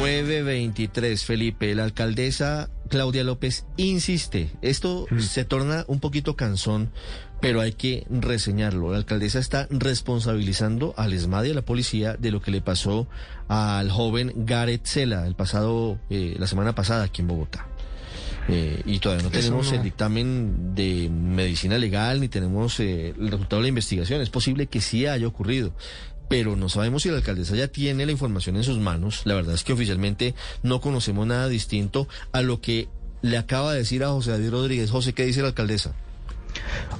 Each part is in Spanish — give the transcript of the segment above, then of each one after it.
923, Felipe. La alcaldesa Claudia López insiste. Esto se torna un poquito cansón, pero hay que reseñarlo. La alcaldesa está responsabilizando al ESMAD y a la policía de lo que le pasó al joven Gareth Sela el pasado, eh, la semana pasada aquí en Bogotá. Eh, y todavía no tenemos el dictamen de medicina legal ni tenemos eh, el resultado de la investigación. Es posible que sí haya ocurrido, pero no sabemos si la alcaldesa ya tiene la información en sus manos. La verdad es que oficialmente no conocemos nada distinto a lo que le acaba de decir a José David Rodríguez. José, ¿qué dice la alcaldesa?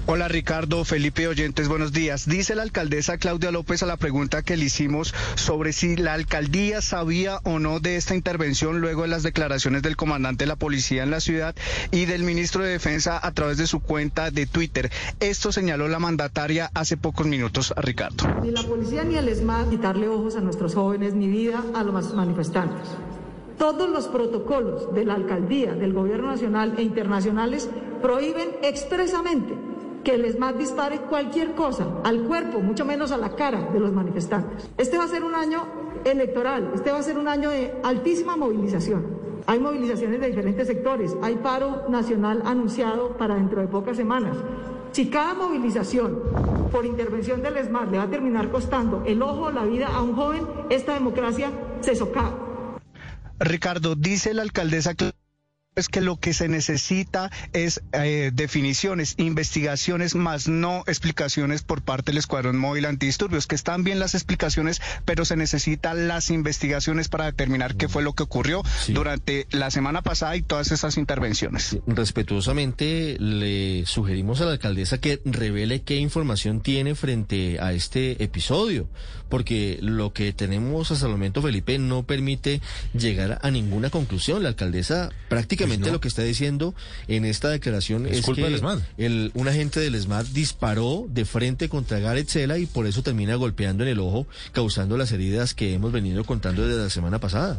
Hola Ricardo, Felipe Oyentes, buenos días. Dice la alcaldesa Claudia López a la pregunta que le hicimos sobre si la alcaldía sabía o no de esta intervención luego de las declaraciones del comandante de la policía en la ciudad y del ministro de Defensa a través de su cuenta de Twitter. Esto señaló la mandataria hace pocos minutos a Ricardo. Ni la policía ni el ESMAD quitarle ojos a nuestros jóvenes ni vida a los manifestantes. Todos los protocolos de la alcaldía, del gobierno nacional e internacionales prohíben expresamente que el ESMAD dispare cualquier cosa al cuerpo, mucho menos a la cara de los manifestantes. Este va a ser un año electoral, este va a ser un año de altísima movilización. Hay movilizaciones de diferentes sectores, hay paro nacional anunciado para dentro de pocas semanas. Si cada movilización por intervención del ESMAD le va a terminar costando el ojo o la vida a un joven, esta democracia se socava. Ricardo, dice la alcaldesa es que lo que se necesita es eh, definiciones, investigaciones, más no explicaciones por parte del Escuadrón Móvil Antidisturbios, que están bien las explicaciones, pero se necesitan las investigaciones para determinar qué fue lo que ocurrió durante la semana pasada y todas esas intervenciones. Respetuosamente le sugerimos a la alcaldesa que revele qué información tiene frente a este episodio, porque lo que tenemos hasta el momento, Felipe, no permite llegar a ninguna conclusión. La alcaldesa prácticamente pues lo que está diciendo en esta declaración es, que el, un agente del ESMAD disparó de frente contra Gareth Sela y por eso termina golpeando en el ojo, causando las heridas que hemos venido contando desde la semana pasada.